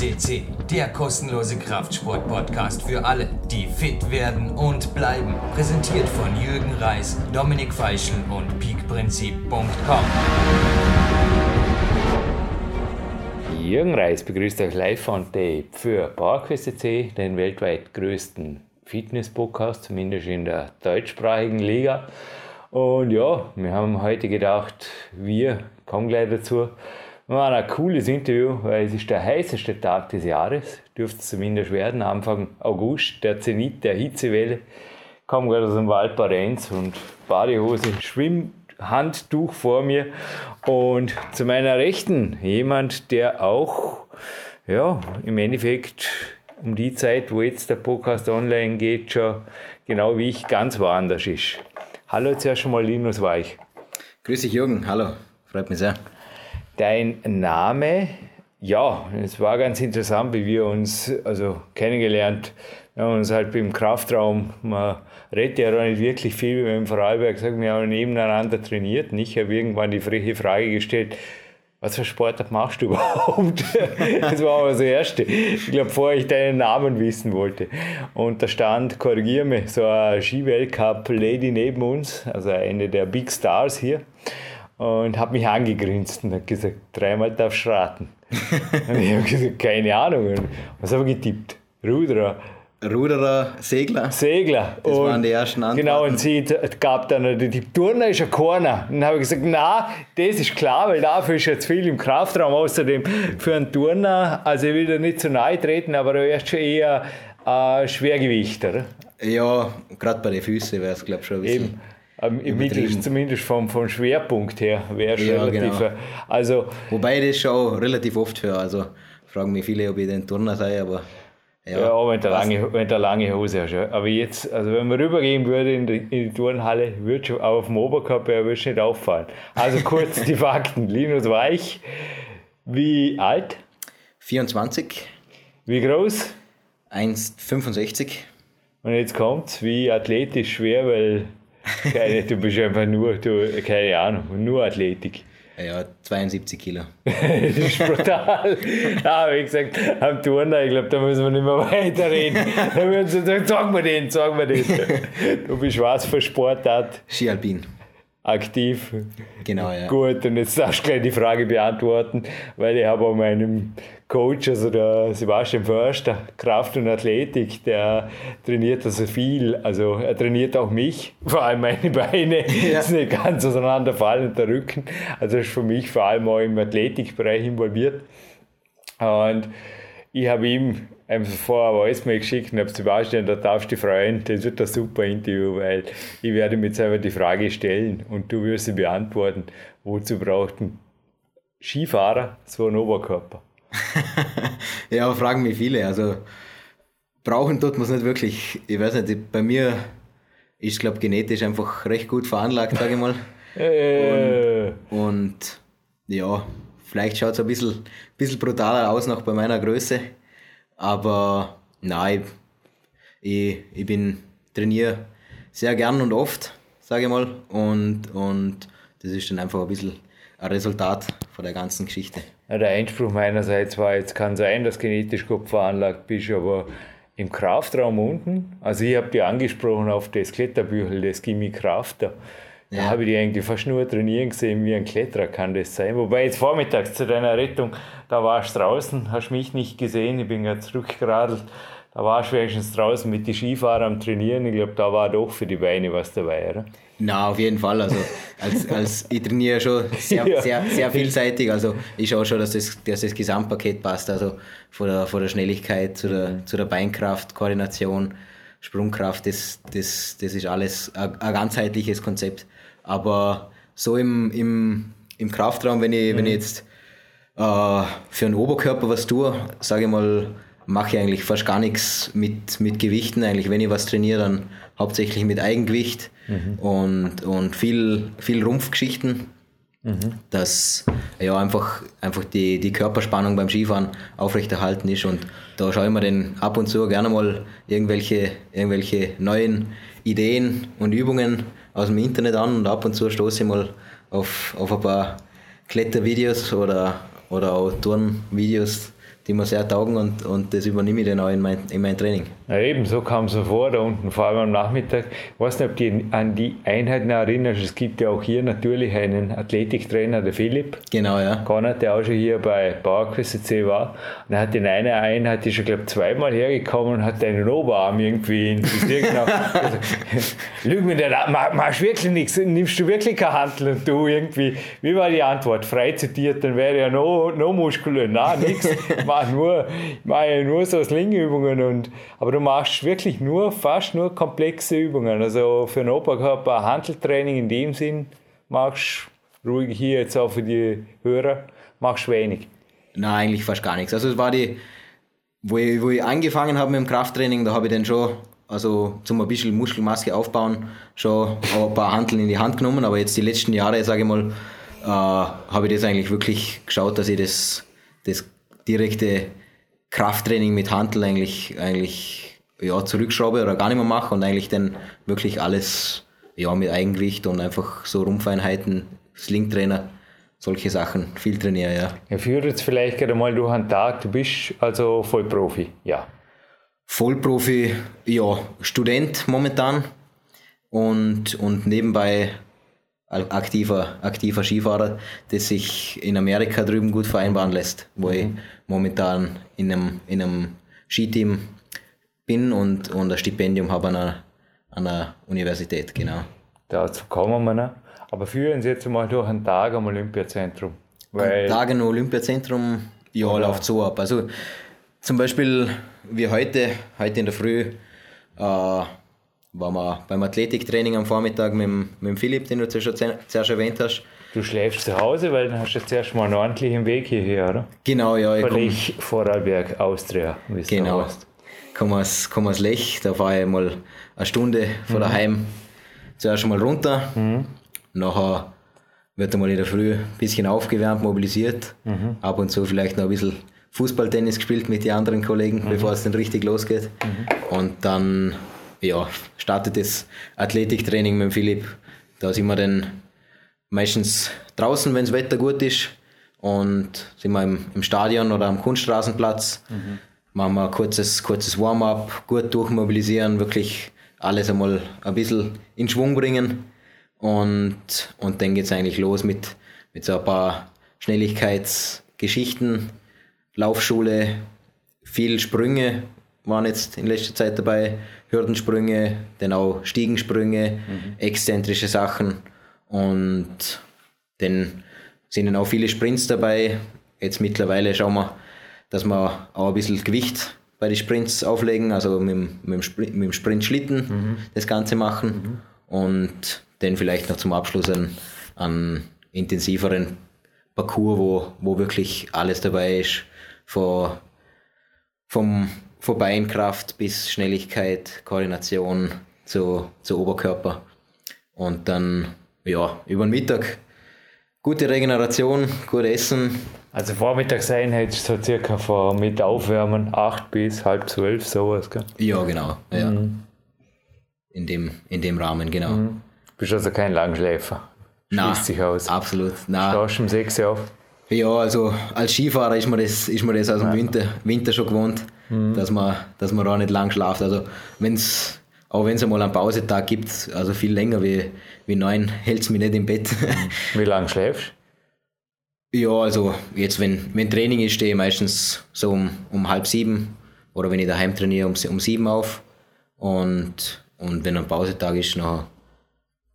CC, der kostenlose Kraftsport-Podcast für alle, die fit werden und bleiben. Präsentiert von Jürgen Reis, Dominik Feischl und peakprinzip.com. Jürgen Reis begrüßt euch live von Tape für PowerQuest den weltweit größten Fitness-Podcast, zumindest in der deutschsprachigen Liga. Und ja, wir haben heute gedacht, wir kommen gleich dazu. War ein cooles Interview, weil es ist der heißeste Tag des Jahres, dürfte es zumindest werden, Anfang August, der Zenit der Hitzewelle. Kam gerade aus dem Wald Parenz und Badehose, Schwimmhandtuch vor mir und zu meiner Rechten jemand, der auch ja, im Endeffekt um die Zeit, wo jetzt der Podcast online geht, schon genau wie ich ganz woanders ist. Hallo zuerst schon mal Linus Weich. Grüß dich Jürgen, hallo, freut mich sehr. Dein Name, ja, es war ganz interessant, wie wir uns also kennengelernt wir haben uns halt im Kraftraum, man redet ja auch nicht wirklich viel, wie wir im Vorarlberg sagen, wir haben nebeneinander trainiert. Und ich habe irgendwann die freche Frage gestellt, was für Sportart machst du überhaupt? das war aber das Erste. Ich glaube, vorher ich deinen Namen wissen wollte. Und da stand, korrigiere mich, so ein Ski-Weltcup-Lady neben uns, also eine der Big Stars hier, und hat mich angegrinst und hat gesagt, dreimal darfst du raten. und ich habe gesagt, keine Ahnung. Und was habe ich getippt? Ruderer. Ruderer, Segler. Segler. Das und waren die ersten Antworten. Genau, und sie gab dann, die, Turner ist ein Corner. Und dann habe ich gesagt, na, das ist klar, weil dafür ist jetzt viel im Kraftraum. Außerdem für einen Turner, also ich will da nicht zu nahe treten, aber er ist schon eher äh, Schwergewicht, oder? Ja, gerade bei den Füßen wäre es, glaube ich, schon ein bisschen. Eben. Ähm, Mittel, zumindest vom, vom Schwerpunkt her wäre es Ja, relativ. genau. Also, Wobei ich das schon auch relativ oft höre. Also fragen mich viele, ob ich den Turner sei, aber ja. ja, wenn du lange, wenn du eine lange Hose hast. Ja. Aber jetzt, also wenn man rübergehen würde in die, in die Turnhalle, würde schon auf dem Oberkörper würde nicht auffallen. Also kurz die Fakten. Linus Weich, wie alt? 24, Wie groß? 1,65. Und jetzt kommt's, wie athletisch schwer, weil keine, du bist einfach nur, du, keine Ahnung, nur Athletik. Ja, 72 Kilo. Das ist brutal. Ja, wie gesagt, am Turner, ich glaube, da müssen wir nicht mehr weiterreden. Da würden sie sagen, sag mir den, sag mir den. Du bist was für Sportart Skialpin. Aktiv. Genau, ja. Gut, und jetzt darfst du gleich die Frage beantworten, weil ich habe auch meinem Coach, also der Sebastian Förster, Kraft und Athletik, der trainiert also viel, also er trainiert auch mich, vor allem meine Beine, Ja. nicht ganz auseinanderfallen und der Rücken, also ist für mich vor allem auch im Athletikbereich involviert. Und ich habe ihm einfach vorher eine Voice-Mail geschickt und habe Sebastian, da darfst du dich freuen, das wird ein super Interview, weil ich werde mir selber die Frage stellen und du wirst sie beantworten, wozu braucht ein Skifahrer so einen Oberkörper? Ja, fragen mich viele. Also brauchen tut man es nicht wirklich. Ich weiß nicht, bei mir ist, glaube genetisch einfach recht gut veranlagt, sage ich mal. Äh, Und ja, vielleicht schaut es ein bisschen, bisschen brutaler aus noch bei meiner Größe. Aber nein, ich, ich bin trainiere sehr gern und oft, sage ich mal. Und, und das ist dann einfach ein bisschen ein Resultat von der ganzen Geschichte. Ja, Der Einspruch meinerseits war, jetzt kann sein, dass genetisch gut veranlagt bist, aber im Kraftraum unten, also ich habe dich angesprochen auf das Kletterbüchel, das Gimme Krafter, da Ja. habe ich dich eigentlich fast nur trainieren gesehen, wie ein Kletterer kann das sein. Wobei jetzt vormittags zu deiner Rettung, da warst du draußen, hast mich nicht gesehen, ich bin gerade zurückgeradelt, da warst du wenigstens draußen mit den Skifahrern am Trainieren, ich glaube, da war doch für die Beine was dabei, oder? Na, auf jeden Fall. Also, als, als ich trainiere schon sehr, Ja. sehr, sehr vielseitig. Also, ich schaue schon, dass das, dass das Gesamtpaket passt. Also, von der, von der Schnelligkeit zu der, zu der Beinkraft, Koordination, Sprungkraft, das, das, das ist alles ein, ein ganzheitliches Konzept. Aber so im, im, im Kraftraum, wenn ich, wenn ich jetzt äh, für den Oberkörper was tue, sage ich mal, mache ich eigentlich fast gar nichts mit, mit Gewichten. Eigentlich, wenn ich was trainiere, dann hauptsächlich mit Eigengewicht und, und viel, viel Rumpfgeschichten, dass ja, einfach, einfach die, die Körperspannung beim Skifahren aufrechterhalten ist. Und da schaue ich mir dann ab und zu gerne mal irgendwelche, irgendwelche neuen Ideen und Übungen aus dem Internet an und ab und zu stoße ich mal auf, auf ein paar Klettervideos oder, oder auch Turnvideos, die mir sehr taugen und, und das übernehme ich dann auch in mein, in mein Training. Ja, eben, so kam es vor, da unten, vor allem am Nachmittag. Ich weiß nicht, ob du an die Einheiten erinnerst. Es gibt ja auch hier natürlich einen Athletiktrainer, der Philipp. Genau, ja. Garner, der auch schon hier bei PowerQuest C war. Und er hat in einer Einheit, die schon, glaube zweimal hergekommen und hat einen Oberarm irgendwie in also, Lüg mir nicht, machst wirklich nichts, nimmst du wirklich keine Handel und du irgendwie, wie war die Antwort? Frei zitiert, dann wäre ja noch, noch muskulär. Nein, nichts mache nur, mache nur so Slingübungen und, aber du machst wirklich nur, fast nur komplexe Übungen. Also für einen Oberkörper Handeltraining in dem Sinn machst ruhig hier jetzt auch für die Hörer, machst wenig. Nein, eigentlich fast gar nichts. Also es war die, wo ich, wo ich angefangen habe mit dem Krafttraining, da habe ich dann schon, also zum ein bisschen Muskelmaske aufbauen, schon ein paar Handeln in die Hand genommen, aber jetzt die letzten Jahre, sage ich mal, äh, habe ich das eigentlich wirklich geschaut, dass ich das, das direkte Krafttraining mit Handel eigentlich, eigentlich ja, zurückschraube oder gar nicht mehr mache und eigentlich dann wirklich alles ja, mit Eigengewicht und einfach so Rumpfeinheiten, Slingtrainer, solche Sachen viel trainiere, ja. Ja, führe jetzt vielleicht gerade mal durch einen Tag, du bist also Vollprofi, ja. Vollprofi, ja, Student momentan und, und nebenbei aktiver, aktiver Skifahrer, das sich in Amerika drüben gut vereinbaren lässt, wo mhm. ich momentan in einem, in einem Skiteam bin und, und ein Stipendium habe an einer, an einer Universität, genau. Dazu kommen wir noch. Aber führen Sie jetzt mal durch einen Tag am Olympiazentrum. Weil Tag im Olympiazentrum, ja, oder? läuft so ab. Also zum Beispiel wie heute, heute in der Früh, äh, waren wir beim Athletiktraining am Vormittag mit, mit dem Philipp, den du schon zuerst erwähnt hast. Du schläfst zu Hause, weil dann hast du zuerst mal einen ordentlichen Weg hierher, oder? Genau, ja. Ich Lech, Vorarlberg, Austria, wie es Genau. Komme aus, komm aus Lech, da fahre ich mal eine Stunde von mhm. daheim zuerst mal runter. Mhm. Nachher wird einmal in der Früh ein bisschen aufgewärmt, mobilisiert. Mhm. Ab und zu vielleicht noch ein bisschen Fußballtennis gespielt mit den anderen Kollegen, mhm. bevor es dann richtig losgeht. Mhm. Und dann ja, startet das Athletiktraining mit Philipp. Da sind wir dann meistens draußen, wenn das Wetter gut ist. Und sind wir im, im Stadion oder am Kunststraßenplatz. Mhm. Machen wir ein kurzes, kurzes Warm-up, gut durchmobilisieren, wirklich alles einmal ein bisschen in Schwung bringen. Und, und dann geht es eigentlich los mit, mit so ein paar Schnelligkeitsgeschichten, Laufschule, viel Sprünge waren jetzt in letzter Zeit dabei, Hürdensprünge, dann auch Stiegensprünge, mhm. exzentrische Sachen und dann sind dann auch viele Sprints dabei. Jetzt mittlerweile schauen wir, dass wir auch ein bisschen Gewicht bei den Sprints auflegen, also mit, mit, dem, Sprint, mit dem Sprintschlitten mhm. das Ganze machen mhm. und dann vielleicht noch zum Abschluss einen, einen intensiveren Parcours, wo, wo wirklich alles dabei ist, von, vom von Beinkraft bis Schnelligkeit, Koordination zu, zu Oberkörper. Und dann, ja, über den Mittag gute Regeneration, gut Essen. Also Vormittagseinheit so circa vor mit Aufwärmen 8 bis halb 12, sowas, gell? Ja, genau. Ja. Mhm. In, dem, in dem Rahmen, genau. Mhm. Bist also kein Langschläfer? Schließt sich aus. Absolut. Nein. Stehst um 6 auf? Ja, also als Skifahrer ist man das, ist man das aus dem Winter, Winter schon gewohnt mhm. dass, man, dass man da nicht lang schlaft. Also wenn's, auch wenn es einmal einen Pausetag gibt, also viel länger wie, wie neun, hält es mich nicht im Bett. Wie lange schläfst du? Ja, also jetzt, wenn, wenn Training ist, stehe ich meistens so um, um halb sieben oder wenn ich daheim trainiere, um, um sieben auf. Und, und wenn ein Pausetag ist, noch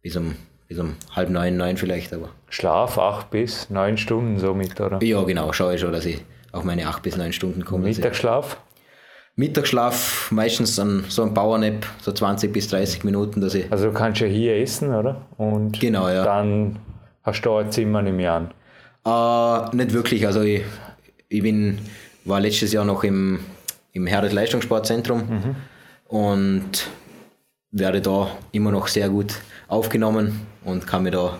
bis um, bis um halb neun, neun vielleicht. Aber. Schlaf acht bis neun Stunden somit, oder? Ja, genau, schaue ich schon, dass ich auf meine acht bis neun Stunden komme. Mittagsschlaf? Mittagsschlaf meistens an so ein Powernap, so 20 bis 30 Minuten. Dass ich also du kannst ja hier essen, oder? Und genau, ja. dann hast du ein Zimmer im Jahr. Äh, nicht wirklich. Also ich, ich bin, war letztes Jahr noch im, im Herres Leistungssportzentrum mhm. und werde da immer noch sehr gut aufgenommen und kann mir da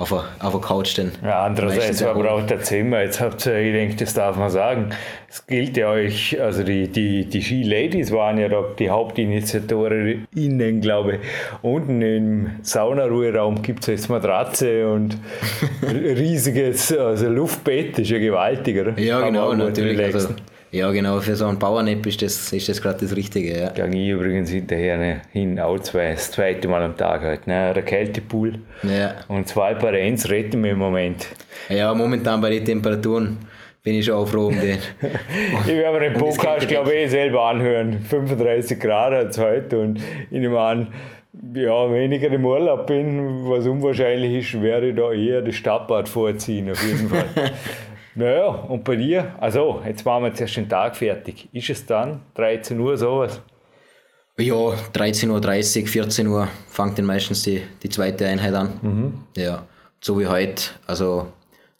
auf der, auf der Couch denn. Ja, andererseits war braucht der Zimmer. Jetzt habt ihr, denke, das darf man sagen. Es gilt ja euch, also die, die, die Ski-Ladies waren ja da die Hauptinitiatorinnen, glaube ich. Unten im Saunaruheraum gibt es jetzt Matratze und riesiges, also Luftbett ist ja gewaltig, oder? Ja, genau, natürlich. Also, Ja, genau, für so einen Bauernepp ist das, ist das gerade das Richtige. Ja. Gang ich übrigens hinterher ne, hin, auch zwei, das zweite Mal am Tag halt. Ne, der Kältepool. Ja. Und zwei Parenz retten wir im Moment. ja, momentan bei den Temperaturen bin ich schon auch froh um den. Ich werde mir den Podcast, glaube ich, eh selber anhören. 35 Grad hat es heute und ich nehme an, ja, wenn ich im Urlaub bin, was unwahrscheinlich ist, werde ich da eher das Stadtbad vorziehen, auf jeden Fall. naja, und bei dir? Also, jetzt machen wir zuerst den Tag fertig. Ist es dann 13 Uhr sowas? Ja, 13.30 Uhr, 14 Uhr fängt dann meistens die, die zweite Einheit an. Ja, so wie heute. Also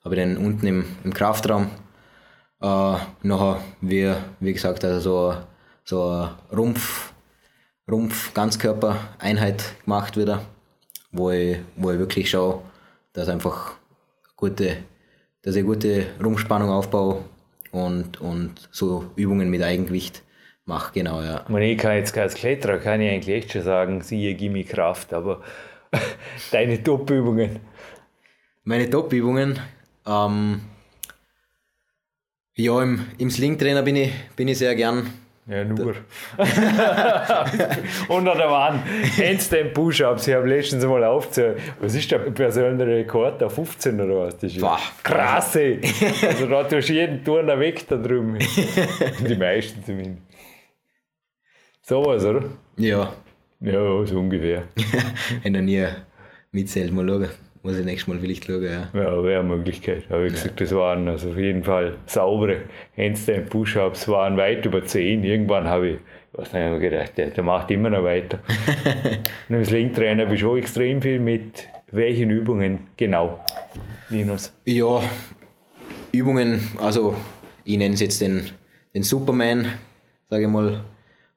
habe ich dann unten im, im Kraftraum äh, nachher, wie, wie gesagt, also so, so eine Rumpf, Rumpf Ganzkörper-Einheit gemacht wieder, wo ich, wo ich wirklich schaue, dass einfach gute, dass ich gute Rumpfspannung aufbaue und, und so Übungen mit Eigengewicht mache, genau, ja. Meine, ich kann jetzt als Kletterer, kann ich eigentlich echt schon sagen, siehe, gib mir Kraft, aber deine Top-Übungen. Meine Top-Übungen. Ähm, ja, im, im Sling-Trainer bin ich, bin ich sehr gern. Ja, nur. Unter der Wand. Handstand Push-Ups. Ich habe letztens mal aufgezählt. Was ist der persönliche Rekord? Der 15 oder was? Das ist Boah. krass. ey. Also da tust du jeden Turner weg da drüben. Die meisten zumindest. Sowas, oder? Ja, Ja, so ungefähr. habe noch nie mitzählt. Mal schauen. Muss ich nächstes Mal vielleicht schauen, ja. Ja, wäre eine Möglichkeit. Aber wie gesagt, das waren also auf jeden Fall saubere Handstand Push-Ups, waren weit über 10. Irgendwann habe ich, ich weiß nicht, hab ich gedacht, der, der macht immer noch weiter. Und als Linktrainer habe ich schon extrem viel mit welchen Übungen genau. Linus. Ja, Übungen, also ich nenne es jetzt den, den Superman, sage ich mal,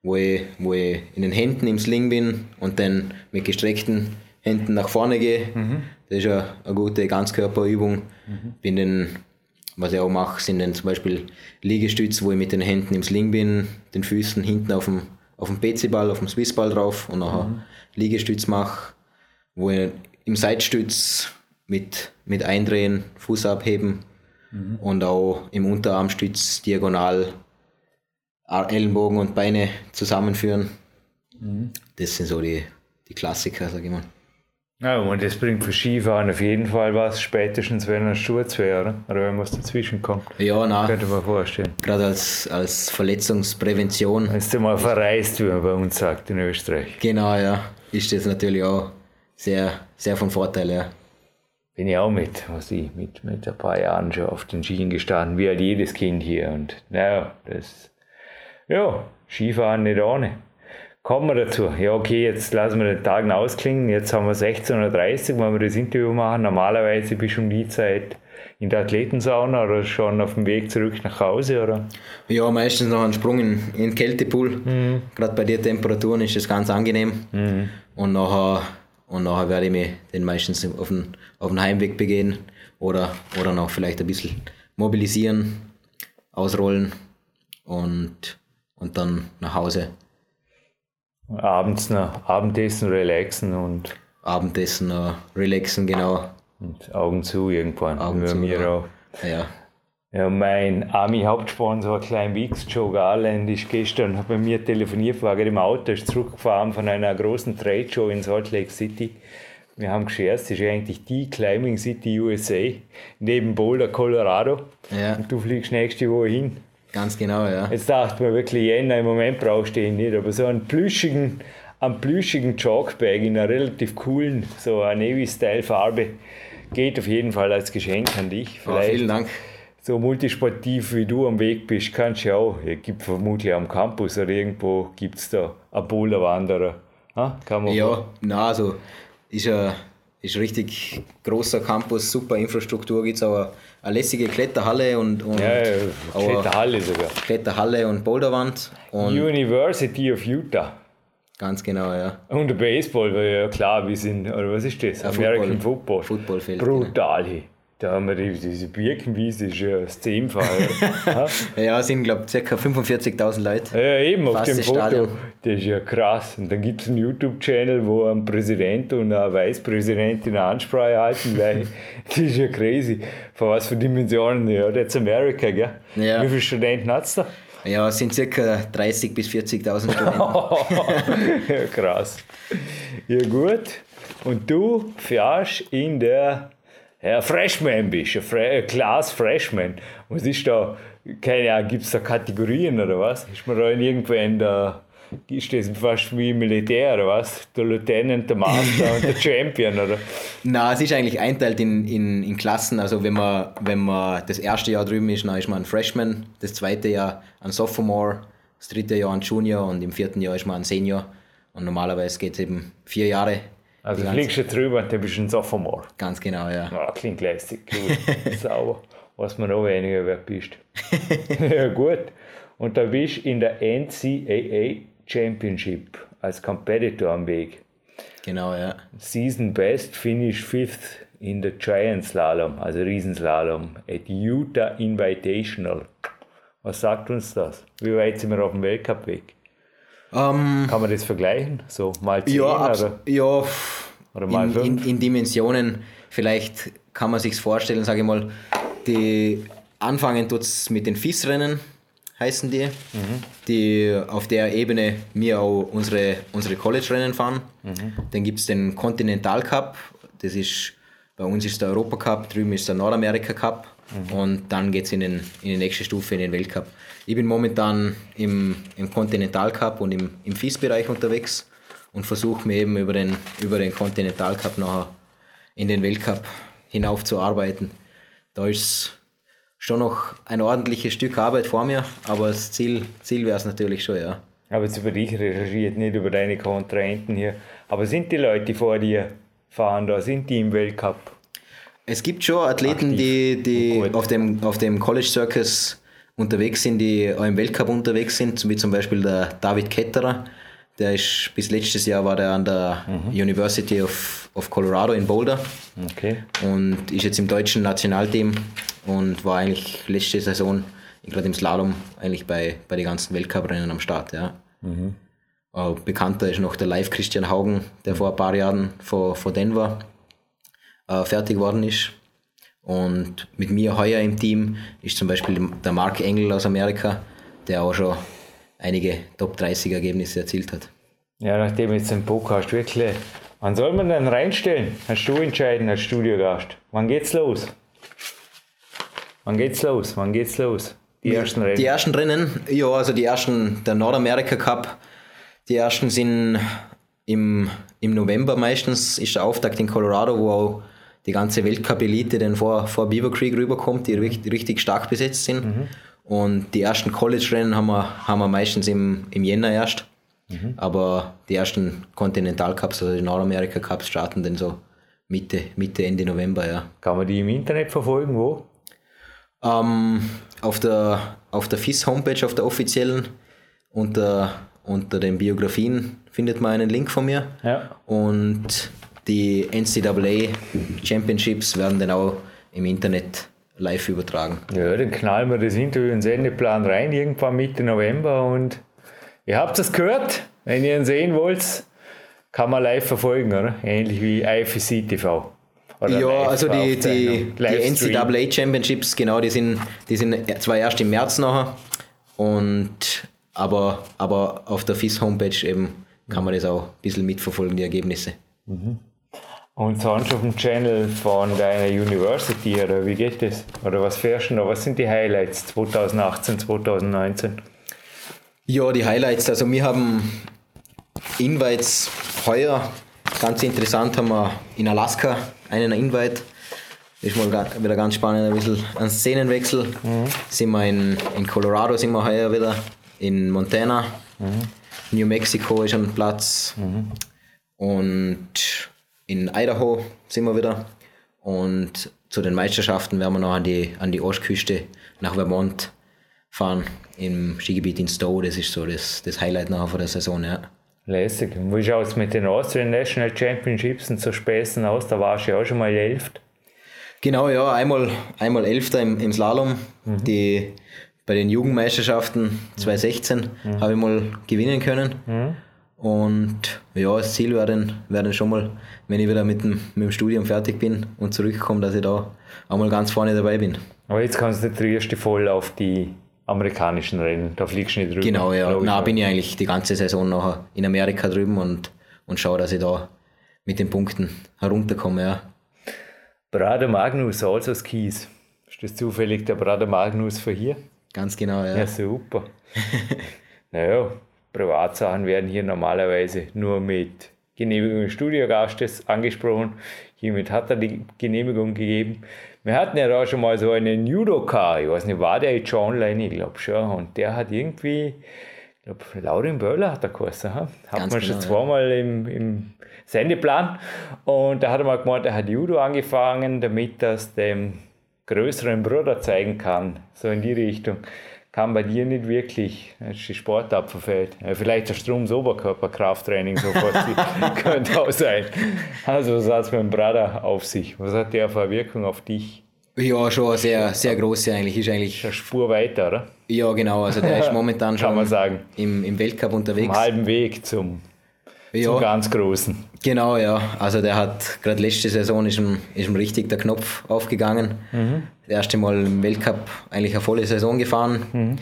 wo ich, wo ich in den Händen im Sling bin und dann mit gestreckten Händen nach vorne gehe. Das ist eine, eine gute Ganzkörperübung. Bin dann, was ich auch mache, sind dann zum Beispiel Liegestütze, wo ich mit den Händen im Sling bin, den Füßen hinten auf dem, auf dem PC-Ball, auf dem Swissball drauf und nachher Liegestütz mache, wo ich im Seitstütz mit, mit Eindrehen, Fuß abheben und auch im Unterarmstütz diagonal Ellenbogen und Beine zusammenführen. Das sind so die, die Klassiker, sag ich mal. Ja, und das bringt für Skifahren auf jeden Fall was, spätestens wenn ein Sturz wäre, oder? Oder wenn was dazwischen kommt. Ja, na, Könnte man vorstellen. gerade als, als Verletzungsprävention, Wenn du mal verreist, wie man bei uns sagt in Österreich. genau, ja, ist das natürlich auch sehr, sehr von Vorteil, ja. bin ich auch mit, was ich, mit, mit ein paar Jahren schon auf den Skien gestanden, wie halt jedes Kind hier. Und naja, das, ja, Skifahren nicht ohne. Kommen wir dazu. Ja, okay, jetzt lassen wir den Tag ausklingen. Jetzt haben wir 16.30 Uhr, wenn wir das Interview machen. Normalerweise bist du um die Zeit in der Athletensauna oder schon auf dem Weg zurück nach Hause, oder? Ja, meistens noch ein Sprung in, in den Kältepool. Gerade bei den Temperaturen ist das ganz angenehm. Und, nachher, und nachher werde ich mich dann meistens auf den, auf den Heimweg begehen oder, oder noch vielleicht ein bisschen mobilisieren, ausrollen und, und dann nach Hause. Abends noch Abendessen, relaxen und, Abendessen, äh, relaxen, genau. und Augen zu irgendwann. Augen zu, mir auch. Ja, Ja, mein Army-Hauptsponsor Klein Wix, Joe Garland, ist gestern hat bei mir telefoniert, war gerade im Auto, ist zurückgefahren von einer großen Trade-Show in Salt Lake City. Wir haben gescherzt, das ist eigentlich die Climbing City USA, neben Boulder, Colorado. ja, Und du fliegst nächste Woche hin. Ganz genau, ja. Jetzt dachte man wirklich, Jänner im Moment brauchst du ihn nicht, aber so einen plüschigen, einen plüschigen Chalkbag in einer relativ coolen, so einer Navy-Style-Farbe, geht auf jeden Fall als Geschenk an dich. Ja, vielen Dank. so multisportiv wie du am Weg bist, kannst du ja auch. Es gibt vermutlich am Campus oder irgendwo gibt es da einen Boulderwanderer. Ha? Kann man Ja, na, also ist ein, ist richtig großer Campus, super Infrastruktur, gibt es auch eine, lässige Kletterhalle und, und ja, ja, auch steht eine der Halle sogar. Kletterhalle und Boulderwand. Und University of Utah. ganz genau, ja. Und der Baseball, weil ja klar, wir sind, oder was ist das? Ja, American Football. Football. Footballfeld, genau. Brutal. hey. Da haben wir die, diese Birkenwiese, ist ja das Zehnfache. Ja, es sind, glaube ich, ca. 45.000 Leute. Ja, eben auf dem Foto. Stadion. Das ist ja krass. Und dann gibt es einen YouTube-Channel, wo ein Präsident und eine Vicepräsidentin eine Ansprache halten, weil das ist ja crazy. Von was für Dimensionen, ja, that's America, gell? Ja. Wie viele Studenten hat es da? Ja, es sind circa 30.000 bis 40.000 Studenten. ja, krass. Ja, gut. Und du fährst in der ja, Freshman bist, ein Fre Class Freshman. Was ist da, keine Ahnung, gibt es da Kategorien oder was? Ist man da in irgendwann da, ist das fast wie Militär oder was? Der Lieutenant, der Master und der Champion oder? Na, es ist eigentlich einteilt in, in, in Klassen. Also wenn man, wenn man das erste Jahr drüben ist, dann ist man ein Freshman, das zweite Jahr ein Sophomore, das dritte Jahr ein Junior und im vierten Jahr ist man ein Senior. Und normalerweise geht es eben vier Jahre. Also fliegst du drüber und dann bist du ein Sophomore. Ganz genau, ja. ja klingt lästig, gut, sauber. Was man noch weniger wert bist. ja, gut. Und da bist du in der NCAA Championship als Competitor am Weg. Genau, ja. Season Best finish fifth in the Giant Slalom, also Riesenslalom, at Utah Invitational. Was sagt uns das? Wie weit sind wir auf dem Weltcup-Weg? Um, Kann man das vergleichen? So mal 10 ja, oder, ja oder mal in, 5? in, in Dimensionen. Vielleicht kann man sich vorstellen, sage ich mal, die anfangen tut es mit den FIS-Rennen, heißen die, die auf der Ebene wir auch unsere, unsere College-Rennen fahren. Dann gibt es den Continental Cup, das ist, bei uns ist der Europa Cup, drüben ist der Nordamerika Cup und dann geht es in, in die nächste Stufe, in den Weltcup. Ich bin momentan im, im Continental Cup und im, im FIS-Bereich unterwegs und versuche mir eben über den, über den Continental Cup nachher in den Weltcup hinauf zu arbeiten. Da ist schon noch ein ordentliches Stück Arbeit vor mir, aber das Ziel, Ziel wäre es natürlich schon, ja. habe jetzt über dich recherchiert, nicht über deine Kontrahenten hier. Aber sind die Leute, vor dir fahren, da sind die im Weltcup? Es gibt schon Athleten, die, die Gut. auf dem, auf dem College Circus unterwegs sind, die auch im Weltcup unterwegs sind, wie zum Beispiel der David Ketterer. Der ist bis letztes Jahr war der an der University of, of Colorado in Boulder Okay. und ist jetzt im deutschen Nationalteam und war eigentlich letzte Saison gerade im Slalom eigentlich bei, bei den ganzen Weltcuprennen am Start. Ja. Äh, bekannter ist noch der Live Christian Haugen, der vor ein paar Jahren vor, vor Denver äh, fertig worden ist. Und mit mir heuer im Team ist zum Beispiel der Mark Engel aus Amerika, der auch schon einige Top 30 Ergebnisse erzielt hat. Ja, nachdem jetzt ein Podcast wirklich. Wann soll man denn reinstellen? Kannst du entscheiden als Studiogast. Wann geht's los? Wann geht's los? Wann geht's los? Die ersten Rennen. Die ersten Rennen, ja, also die ersten, der Nordamerika Cup, die ersten sind im, im November meistens, ist der Auftakt in Colorado, wo auch die ganze Weltcup-Elite dann vor, vor Beaver Creek rüberkommt, die richtig, richtig stark besetzt sind. Und die ersten College-Rennen haben wir, haben wir meistens im, im Jänner erst. Aber die ersten Continental Cups, also die Nordamerika Cups, starten dann so Mitte, Mitte, Ende November, ja. Kann man die im Internet verfolgen? Wo? Ähm, auf der, auf der FIS-Homepage, auf der offiziellen, unter, unter den Biografien findet man einen Link von mir. Ja. Und die NCAA Championships werden dann auch im Internet live übertragen. Ja, dann knallen wir das Interview in den Sendeplan rein, irgendwann Mitte November. Und ihr habt es gehört. Wenn ihr ihn sehen wollt, kann man live verfolgen, oder? Ähnlich wie IFC TV. Oder Ja, also die, die, die. NCAA Championships, genau, die sind, die sind zwar erst im März nachher, und, aber, aber auf der FIS-Homepage eben kann man das auch ein bisschen mitverfolgen, die Ergebnisse. Und sonst auf dem Channel von deiner University, oder wie geht das? Oder was fährst du noch? Was sind die Highlights 2018, 2019? Ja, die Highlights. Also wir haben Invites heuer. Ganz interessant haben wir in Alaska einen Invite. Ist mal wieder ganz spannend, ein bisschen ein Szenenwechsel. Sind wir in, in Colorado sind wir heuer wieder, in Montana. New Mexico ist ein Platz. Und in Idaho sind wir wieder. Und zu den Meisterschaften werden wir noch an die, an die Ostküste nach Vermont fahren, im Skigebiet in Stowe. Das ist so das, das Highlight nachher von der Saison. Ja. Lässig. Wie schaut es mit den Austrian National Championships und so Späßen aus? Da warst du ja auch schon mal Elft. Genau, ja, einmal, einmal Elfter im, im Slalom. Die, bei den Jugendmeisterschaften 2016 habe ich mal gewinnen können. Und ja, das Ziel wäre dann, wäre dann schon mal, wenn ich wieder mit dem, mit dem Studium fertig bin und zurückkomme, dass ich da auch mal ganz vorne dabei bin. Aber jetzt konzentrierst du dich voll auf die amerikanischen Rennen. Da fliegst du nicht drüber. Genau, ja. Na, bin ich eigentlich die ganze Saison nachher in Amerika drüben und, und schaue, dass ich da mit den Punkten herunterkomme, ja. Brader Magnus, also Skis. Ist das zufällig der Brader Magnus von hier? Ganz genau, ja. Ja, super. naja, Privatsachen werden hier normalerweise nur mit Genehmigung des Studiogastes angesprochen. Hiermit hat er die Genehmigung gegeben. Wir hatten ja da schon mal so einen Judoka, ich weiß nicht, war der jetzt schon online? Ich glaube schon. Und der hat irgendwie, ich glaube, Laurin Böller hat er geheißen. ha? Hat Ganz man schon genau, ja. zweimal im, im Sendeplan. Und da hat er mal gemeint, er hat Judo angefangen, damit er es dem größeren Bruder zeigen kann. So in die Richtung. Kam bei dir nicht wirklich. Da ist die Sportart verfehlt. Vielleicht der Strums Oberkörperkrafttraining sofort könnte auch sein. Also was hat es mit dem Bruder auf sich? Was hat der für eine Wirkung auf dich? Ja, schon eine sehr, sehr große eigentlich. Ist eigentlich, Eine Spur weiter, oder? ja, genau. Also der ist momentan Kann man schon sagen. im, im Weltcup Am unterwegs. halben Weg zum, zum Ja, ganz Großen. genau, ja. Also der hat gerade letzte Saison ist ihm, ist ihm richtig der Knopf aufgegangen. Das erste Mal im Weltcup eigentlich eine volle Saison gefahren.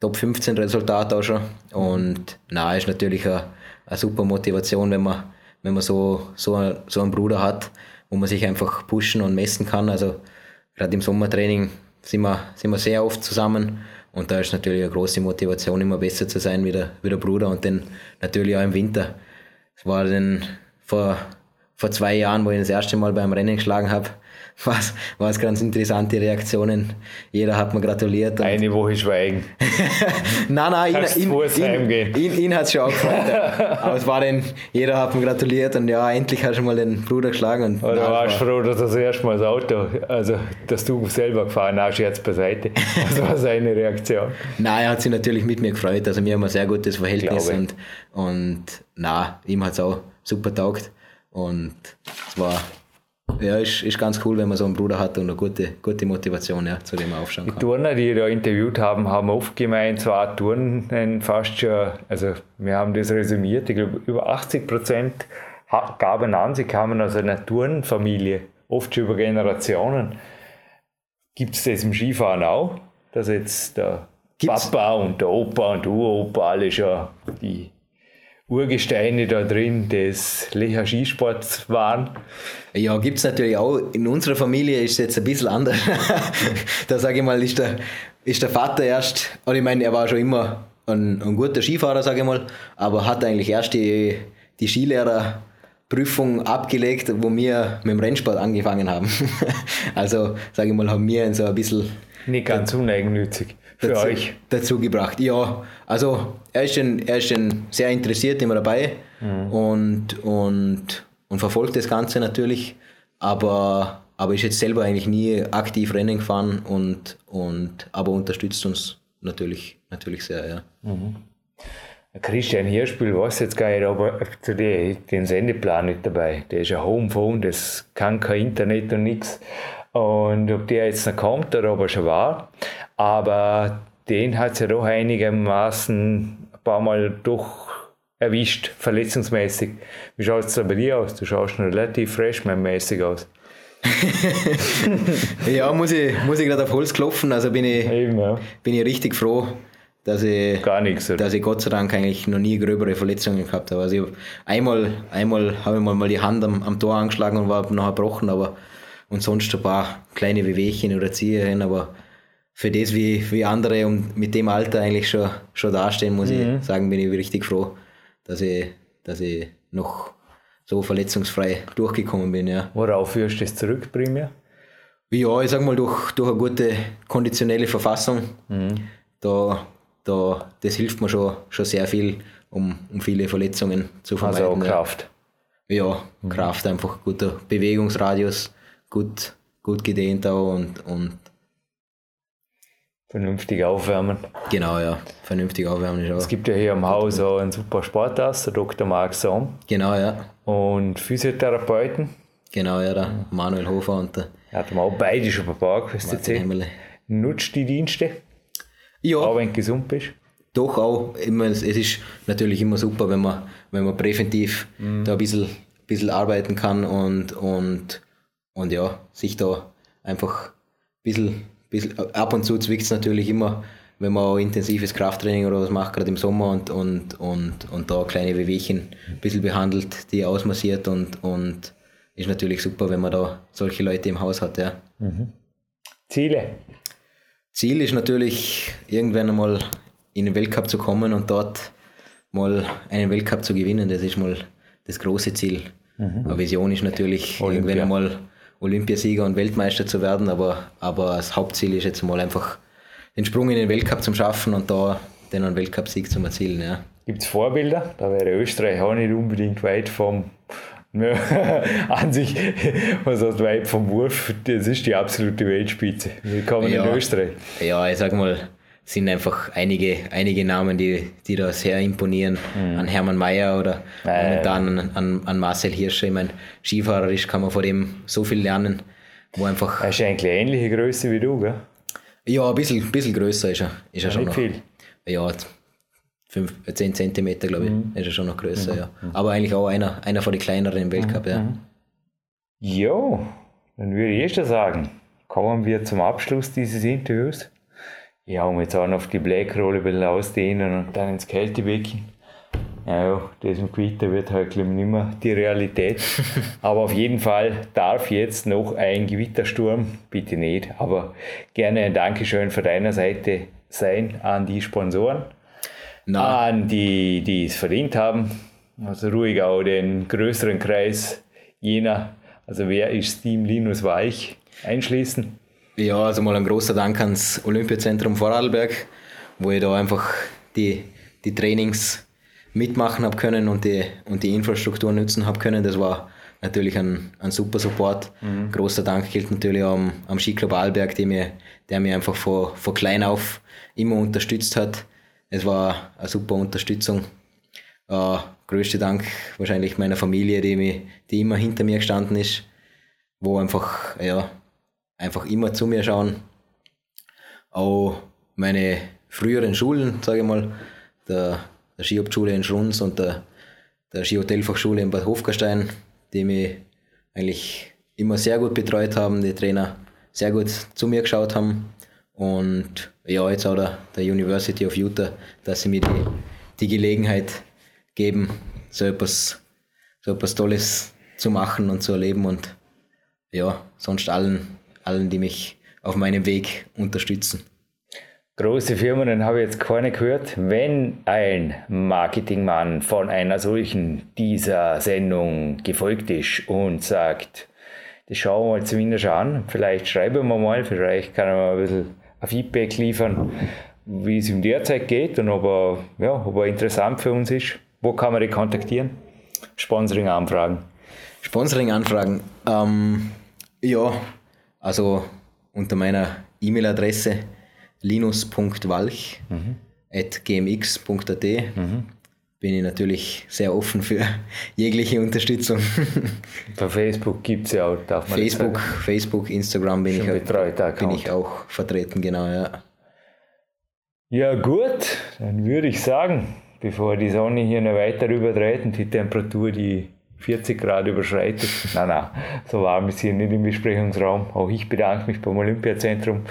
Top 15 Resultat auch schon. Und na, ist natürlich eine, eine super Motivation, wenn man, wenn man so, so, so einen Bruder hat, wo man sich einfach pushen und messen kann. Also gerade im Sommertraining sind wir, sind wir sehr oft zusammen. Und da ist natürlich eine große Motivation, immer besser zu sein wie der, wie der Bruder. Und dann natürlich auch im Winter. Es war dann vor, vor zwei Jahren, wo ich ihn das erste Mal beim Rennen geschlagen habe, war es ganz interessante Reaktionen. Jeder hat mir gratuliert. Eine Woche Schweigen. nein, nein, ihn, ihn, ihn, ihn, ihn hat es schon auch gefreut. Aber es war dann, jeder hat mir gratuliert und ja, endlich hast du mal den Bruder geschlagen. Und Oder nein, warst du froh, dass das erste Mal das Auto, also dass du selber gefahren hast, jetzt beiseite. Das war seine Reaktion. Nein, er hat sich natürlich mit mir gefreut. Also wir haben ein sehr gutes Verhältnis und, und na, ihm hat es auch super taugt. Und es war, ja, ist, ist ganz cool, wenn man so einen Bruder hat und eine gute, gute Motivation, ja, zu dem man aufschauen Die kann. Turner, die da interviewt haben, haben oft gemeint, zwar Turnen fast schon, also wir haben das resümiert, ich glaube über 80 Prozent gaben an, sie kamen aus einer Turnfamilie, oft schon über Generationen. Gibt es das im Skifahren auch, dass jetzt der Gibt's. Papa und der Opa und der Uropa alle schon die Urgesteine da drin des Lecher Skisports waren? Ja, gibt es natürlich auch. In unserer Familie ist es jetzt ein bisschen anders. da sage ich mal, ist der, ist der Vater erst, oder ich meine, er war schon immer ein, ein guter Skifahrer, sage ich mal, aber hat eigentlich erst die, die Skilehrerprüfung abgelegt, wo wir mit dem Rennsport angefangen haben. also, sage ich mal, haben wir ihn so ein bisschen Nicht ganz uneigennützig für dazu, euch. dazu gebracht. Ja, also er ist schon, er ist schon sehr interessiert immer dabei und, und, und verfolgt das Ganze natürlich, aber, aber ist jetzt selber eigentlich nie aktiv Rennen gefahren und, und aber unterstützt uns natürlich, natürlich sehr, ja. Christian Hirschspiel weiß jetzt gar nicht, aber zu dir, den Sendeplan nicht dabei. Der ist ein Homephone, das kann kein Internet und nichts. Und ob der jetzt noch kommt oder ob er schon war, aber den hat es ja doch einigermaßen ein paar Mal doch erwischt, verletzungsmäßig. Wie schaut es da bei dir aus? Du schaust noch relativ freshman-mäßig aus. Ja, muss ich, muss ich gerade auf Holz klopfen, also bin ich, Eben, ja. bin ich richtig froh, dass ich, Gar nichts. Dass ich Gott sei Dank eigentlich noch nie gröbere Verletzungen gehabt habe. Also ich hab einmal, einmal habe ich mal, mal die Hand am, am Tor angeschlagen und war nachher gebrochen, aber und sonst ein paar kleine Wehwehchen oder Ziehereien, aber für das, wie, wie andere und mit dem Alter eigentlich schon, schon dastehen, muss ich sagen, bin ich richtig froh, dass ich, dass ich noch so verletzungsfrei durchgekommen bin, ja. Worauf führst du das zurück primär? Ja, ich sag mal, durch, durch eine gute konditionelle Verfassung, da, da, das hilft mir schon, schon sehr viel, um, um viele Verletzungen zu Also vermeiden. auch ja. Kraft. Ja, Kraft einfach, guter Bewegungsradius, gut, gut gedehnt auch und, und Vernünftig aufwärmen. genau, ja, vernünftig aufwärmen ist Es auch. gibt ja hier im Haus auch einen super Sportarzt, der Dr. Marc Sohm, Genau, ja, und Physiotherapeuten. genau, ja, der Manuel Hofer und der Er hat auch beide schon Martin CC. Hemmerle. Nutzt die Dienste, Ja, auch wenn du gesund bist. Doch auch, immer, es es ist natürlich immer super, wenn man, wenn man präventiv da ein bisschen, bisschen arbeiten kann und, und, und ja, sich da einfach ein bisschen, bisschen ab und zu zwickt es natürlich immer, wenn man intensives Krafttraining oder was macht, gerade im Sommer und, und, und, und da kleine Wehwehchen ein bisschen behandelt, die ausmassiert und, und ist natürlich super, wenn man da solche Leute im Haus hat. Ja. Mhm. Ziele? Ziel ist natürlich, irgendwann einmal in den Weltcup zu kommen und dort mal einen Weltcup zu gewinnen. Das ist mal das große Ziel. Mhm. Eine Vision ist natürlich, Olympia. irgendwann einmal Olympiasieger und Weltmeister zu werden, aber, aber das Hauptziel ist jetzt mal einfach den Sprung in den Weltcup zu schaffen und da den Weltcup-Sieg zu erzielen. Ja. Gibt es Vorbilder? Da wäre Österreich auch nicht unbedingt weit vom an sich, was heißt weit vom Wurf, das ist die absolute Weltspitze. Willkommen ja, in Österreich. Ja, ich sag mal, sind einfach einige, einige Namen, die, die da sehr imponieren. Mhm. An Hermann Mayer oder äh, momentan an, an, an Marcel Hirscher. Ich meine, Skifahrer ist, kann man von dem so viel lernen. Wo einfach er ist eigentlich eine ähnliche Größe wie du, gell? Ja, ein bisschen, bisschen größer ist er, ist er ja, schon nicht noch. viel. Ja, 5, 10 cm, glaube ich, mhm. ist er schon noch größer, mhm. ja. Aber eigentlich auch einer, einer von den kleineren im Weltcup, mhm. ja. Mhm. Jo, dann würde ich schon sagen, kommen wir zum Abschluss dieses Interviews. Ja, um jetzt auch noch auf die Blackrolle ein bisschen ausdehnen und dann ins Kältebecken. Ja, das mit Gewitter wird halt glaube ich, nicht mehr die Realität. aber auf jeden Fall darf jetzt noch ein Gewittersturm, bitte nicht, aber gerne ein Dankeschön von deiner Seite sein an die Sponsoren, Nein. an die, die es verdient haben. Also ruhig auch den größeren Kreis jener, also wer ist Team Linus Weich, einschließen. Ja, also mal ein großer Dank ans Olympiazentrum Vorarlberg, wo ich da einfach die, die Trainings mitmachen habe können und die, und die Infrastruktur nutzen habe können. Das war natürlich ein, ein super Support. Mhm. Großer Dank gilt natürlich am, am Skiclub Arlberg, der mir, der mir einfach von, von klein auf immer unterstützt hat. Es war eine super Unterstützung. Äh, größter Dank wahrscheinlich meiner Familie, die, mich, die immer hinter mir gestanden ist, wo einfach, ja, einfach immer zu mir schauen. Auch meine früheren Schulen, sage ich mal, der, der Skihauptschule in Schruns und der, der Skihotelfachschule in Bad Hofgastein, die mich eigentlich immer sehr gut betreut haben, die Trainer sehr gut zu mir geschaut haben. Und ja, jetzt auch der, der University of Utah, dass sie mir die, die Gelegenheit geben, so etwas, so etwas Tolles zu machen und zu erleben. Und ja, sonst allen allen, die mich auf meinem Weg unterstützen. Große Firmen habe ich jetzt keine gehört. Wenn ein Marketingmann von einer solchen dieser Sendung gefolgt ist und sagt, das schauen wir zumindest an, vielleicht schreiben wir mal, vielleicht kann er mal ein bisschen ein Feedback liefern, wie es ihm derzeit geht und ob er, ja, ob er interessant für uns ist. Wo kann man die kontaktieren? Sponsoring-Anfragen. Sponsoring-Anfragen. Ähm, ja, also unter meiner E-Mail-Adresse linus.walch.gmx.at mhm. bin ich natürlich sehr offen für jegliche Unterstützung. Bei Facebook gibt es ja auch, darf man Facebook, Facebook, Instagram bin, ich, betreut, auch, bin ich auch vertreten, genau, ja. Ja gut, dann würde ich sagen, bevor die Sonne hier noch weiter überdreht und die Temperatur die 40 Grad überschreitet. nein, nein, so warm ist hier nicht im Besprechungsraum. Auch ich bedanke mich beim Olympiazentrum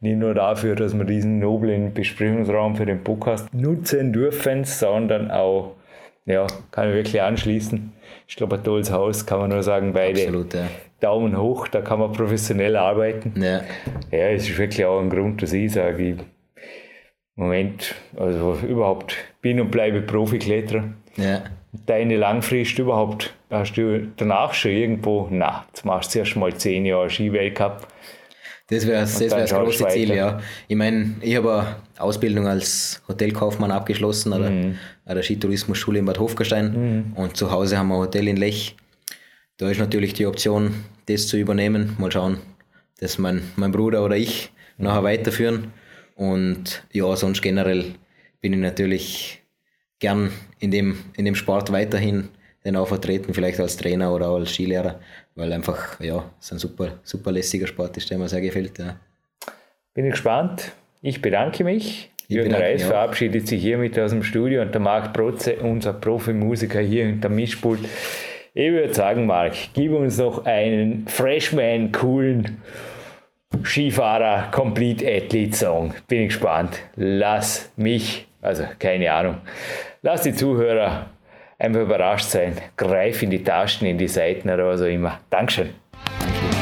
nicht nur dafür, dass wir diesen noblen Besprechungsraum für den Podcast nutzen dürfen, sondern auch, ja, kann ich wirklich anschließen. Ich glaube, ein tolles Haus, kann man nur sagen, beide Absolut, ja. Daumen hoch, da kann man professionell arbeiten. Ja. ja, es ist wirklich auch ein Grund, dass ich sage, ich Moment, also überhaupt bin und bleibe Profikletterer. Ja deine Langfrist überhaupt? Hast du danach schon irgendwo, na, jetzt machst du erst mal zehn Jahre Skiweltcup. Das wäre das, wär das große Ziel, ja. Ich meine, ich habe eine Ausbildung als Hotelkaufmann abgeschlossen an, mhm. der, der Skitourismusschule in Bad Hofgastein mhm. und zu Hause haben wir ein Hotel in Lech. Da ist natürlich die Option, das zu übernehmen. Mal schauen, dass mein, mein Bruder oder ich nachher weiterführen. Und ja, sonst generell bin ich natürlich gern in dem, in dem Sport weiterhin den auch vertreten, vielleicht als Trainer oder auch als Skilehrer, weil einfach, ja, es ein super, super lässiger Sport ist, der mir sehr gefällt. Ja. Bin ich gespannt. Ich bedanke mich. Ich Jürgen Reis verabschiedet sich hiermit aus dem Studio und der Marc Protze, unser Profimusiker hier hinter Mischpult. Ich würde sagen, Marc, gib uns noch einen Freshman coolen Skifahrer Complete Athlete Song. Bin ich gespannt. Lass mich, also keine Ahnung, lass die Zuhörer einfach überrascht sein. Greif in die Taschen, in die Seiten oder was auch immer. Dankeschön. Alle